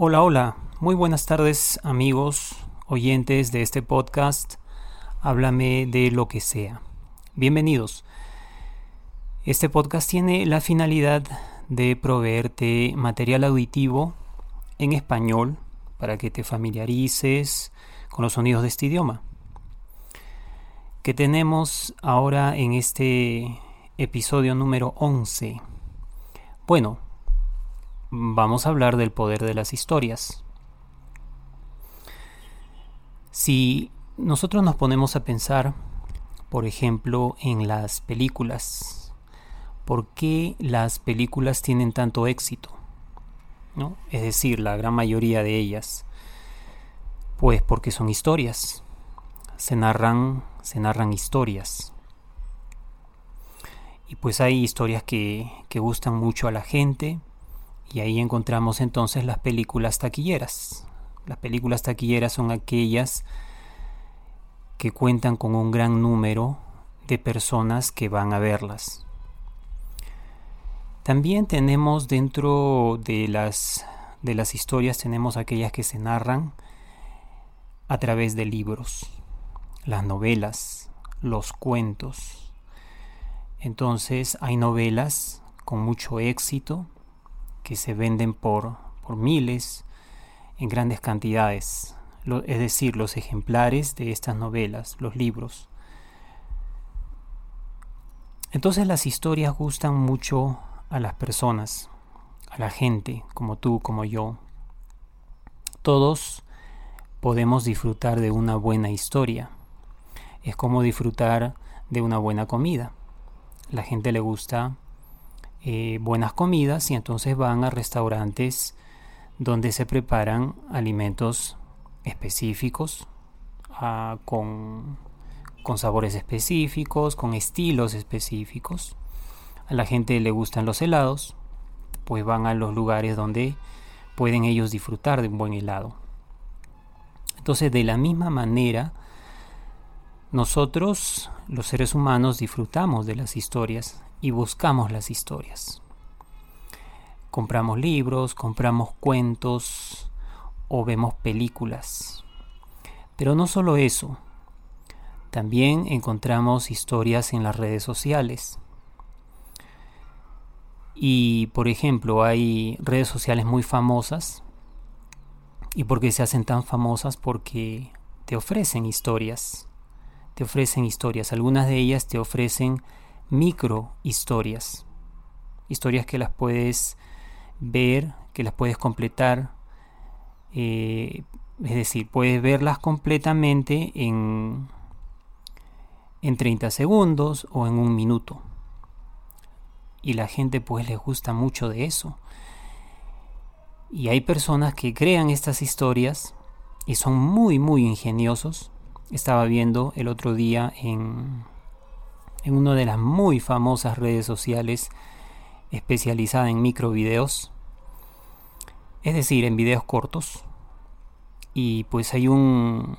Hola, hola, muy buenas tardes amigos, oyentes de este podcast. Háblame de lo que sea. Bienvenidos. Este podcast tiene la finalidad de proveerte material auditivo en español para que te familiarices con los sonidos de este idioma. Que tenemos ahora en este episodio número 11. Bueno, vamos a hablar del poder de las historias. Si nosotros nos ponemos a pensar, por ejemplo, en las películas, ¿por qué las películas tienen tanto éxito? ¿No? Es decir, la gran mayoría de ellas. Pues porque son historias. Se narran, se narran historias. Y pues hay historias que, que gustan mucho a la gente, y ahí encontramos entonces las películas taquilleras. Las películas taquilleras son aquellas que cuentan con un gran número de personas que van a verlas. También tenemos dentro de las, de las historias, tenemos aquellas que se narran a través de libros, las novelas, los cuentos. Entonces hay novelas con mucho éxito que se venden por, por miles, en grandes cantidades, es decir, los ejemplares de estas novelas, los libros. Entonces las historias gustan mucho a las personas, a la gente, como tú, como yo. Todos podemos disfrutar de una buena historia. Es como disfrutar de una buena comida. La gente le gusta eh, buenas comidas y entonces van a restaurantes donde se preparan alimentos específicos ah, con, con sabores específicos, con estilos específicos. A la gente le gustan los helados, pues van a los lugares donde pueden ellos disfrutar de un buen helado. Entonces, de la misma manera, nosotros, los seres humanos, disfrutamos de las historias y buscamos las historias. Compramos libros, compramos cuentos o vemos películas. Pero no solo eso, también encontramos historias en las redes sociales. Y por ejemplo, hay redes sociales muy famosas. ¿Y por qué se hacen tan famosas? Porque te ofrecen historias. Te ofrecen historias. Algunas de ellas te ofrecen micro historias. Historias que las puedes ver, que las puedes completar. Eh, es decir, puedes verlas completamente en, en 30 segundos o en un minuto. Y la gente pues les gusta mucho de eso. Y hay personas que crean estas historias y son muy muy ingeniosos. Estaba viendo el otro día en en una de las muy famosas redes sociales especializada en microvideos, es decir, en videos cortos. Y pues hay un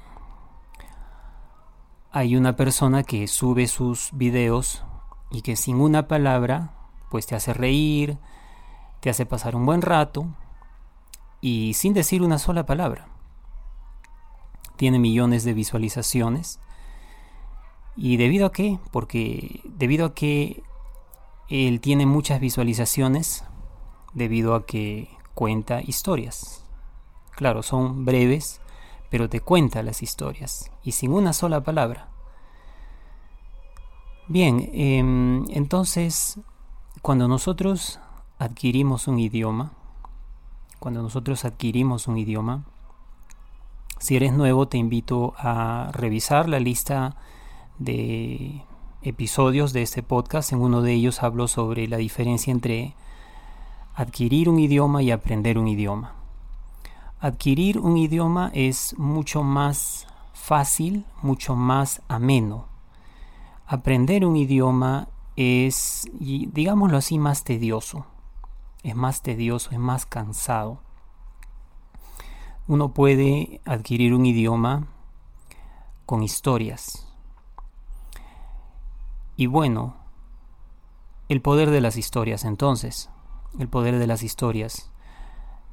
hay una persona que sube sus videos y que sin una palabra pues te hace reír, te hace pasar un buen rato y sin decir una sola palabra. Tiene millones de visualizaciones ¿Y debido a qué? Porque debido a que él tiene muchas visualizaciones, debido a que cuenta historias. Claro, son breves, pero te cuenta las historias y sin una sola palabra. Bien, em, entonces, cuando nosotros adquirimos un idioma, cuando nosotros adquirimos un idioma, si eres nuevo te invito a revisar la lista de episodios de este podcast. En uno de ellos hablo sobre la diferencia entre adquirir un idioma y aprender un idioma. Adquirir un idioma es mucho más fácil, mucho más ameno. Aprender un idioma es, digámoslo así, más tedioso. Es más tedioso, es más cansado. Uno puede adquirir un idioma con historias, y bueno, el poder de las historias entonces, el poder de las historias.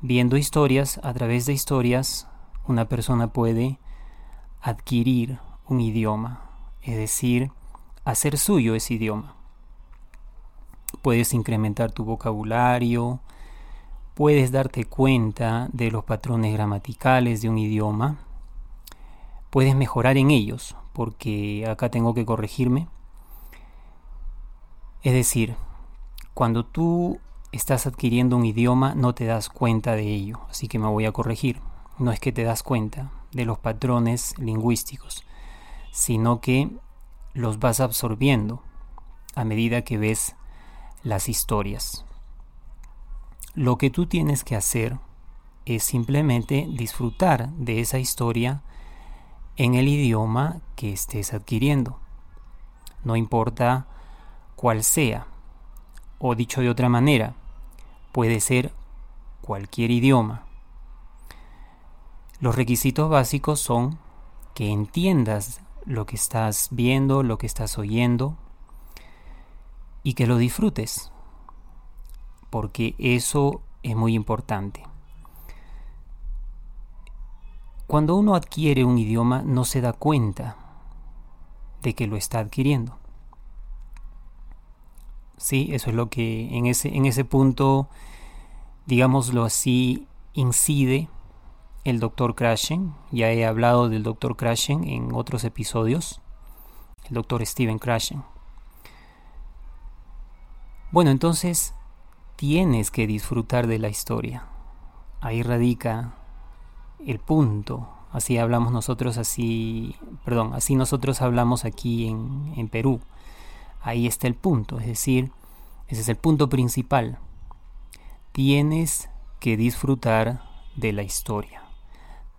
viendo historias, a través de historias, una persona puede adquirir un idioma, es decir, hacer suyo ese idioma. Puedes incrementar tu vocabulario, puedes darte cuenta de los patrones gramaticales de un idioma, puedes mejorar en ellos, porque acá tengo que corregirme. Es decir, cuando tú estás adquiriendo un idioma no te das cuenta de ello, así que me voy a corregir. No es que te das cuenta de los patrones lingüísticos, sino que los vas absorbiendo a medida que ves las historias. Lo que tú tienes que hacer es simplemente disfrutar de esa historia en el idioma que estés adquiriendo. No importa cuál sea, o dicho de otra manera, puede ser cualquier idioma. Los requisitos básicos son que entiendas lo que estás viendo, lo que estás oyendo y que lo disfrutes, porque eso es muy importante. Cuando uno adquiere un idioma no se da cuenta de que lo está adquiriendo. Sí, eso es lo que en ese, en ese punto, digámoslo así, incide el Dr. Crashen. Ya he hablado del Dr. Crashen en otros episodios. El Dr. Steven Crashen. Bueno, entonces tienes que disfrutar de la historia. Ahí radica el punto. Así hablamos nosotros, así, perdón, así nosotros hablamos aquí en, en Perú. Ahí está el punto, es decir, ese es el punto principal. Tienes que disfrutar de la historia.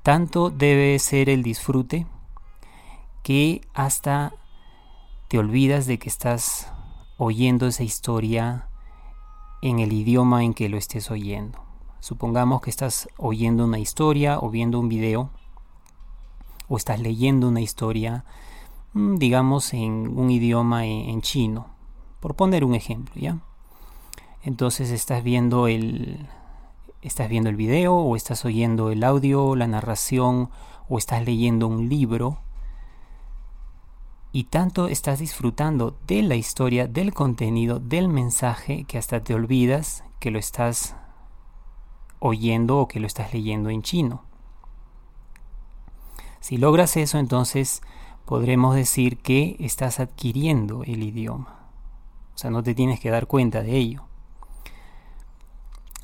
Tanto debe ser el disfrute que hasta te olvidas de que estás oyendo esa historia en el idioma en que lo estés oyendo. Supongamos que estás oyendo una historia o viendo un video o estás leyendo una historia digamos, en un idioma en, chino, por poner un ejemplo, ¿ya? Entonces estás viendo el estás viendo el video o estás oyendo el audio, la narración o estás leyendo un libro y tanto estás disfrutando de la historia, del contenido, del mensaje que hasta te olvidas que lo estás oyendo o que lo estás leyendo en chino. Si logras eso, entonces podremos decir que estás adquiriendo el idioma. O sea, no te tienes que dar cuenta de ello.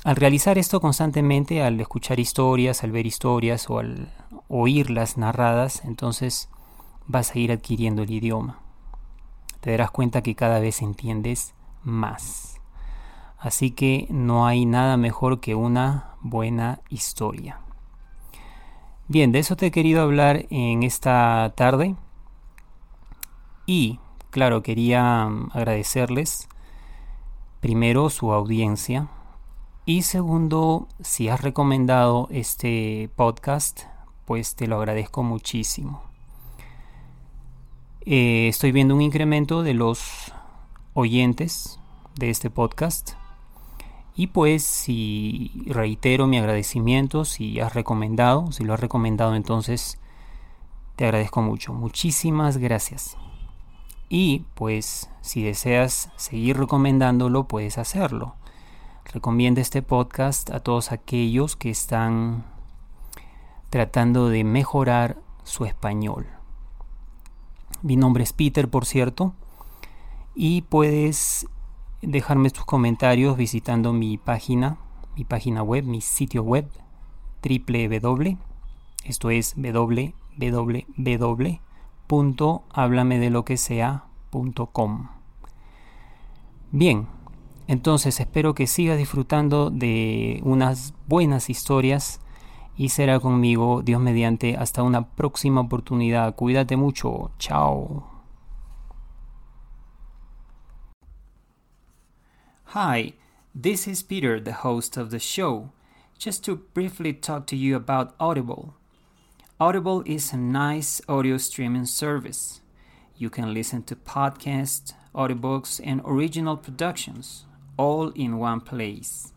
Al realizar esto constantemente, al escuchar historias, al ver historias o al oírlas narradas, entonces vas a ir adquiriendo el idioma. Te darás cuenta que cada vez entiendes más. Así que no hay nada mejor que una buena historia. Bien, de eso te he querido hablar en esta tarde. Y, claro, quería mm, agradecerles primero su audiencia y segundo, si has recomendado este podcast, pues te lo agradezco muchísimo. Eh, estoy viendo un incremento de los oyentes de este podcast. Y pues si reitero mi agradecimiento, si has recomendado, si lo has recomendado entonces te agradezco mucho. Muchísimas gracias. Y pues si deseas seguir recomendándolo, puedes hacerlo. Recomienda este podcast a todos aquellos que están tratando de mejorar su español. Mi nombre es Peter, por cierto, y puedes dejarme tus comentarios visitando mi página, mi página web, mi sitio web www, esto es www de lo que sea.com. Bien, entonces espero que sigas disfrutando de unas buenas historias y será conmigo Dios mediante hasta una próxima oportunidad. Cuídate mucho. Chao. Hi, this is Peter, the host of the show. Just to briefly talk to you about Audible. Audible is a nice audio streaming service. You can listen to podcasts, audiobooks, and original productions all in one place.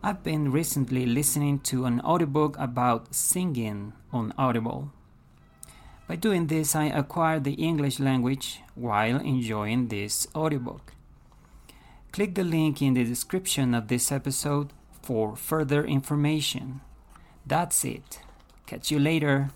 I've been recently listening to an audiobook about singing on Audible. By doing this, I acquired the English language while enjoying this audiobook. Click the link in the description of this episode for further information. That's it. Catch you later.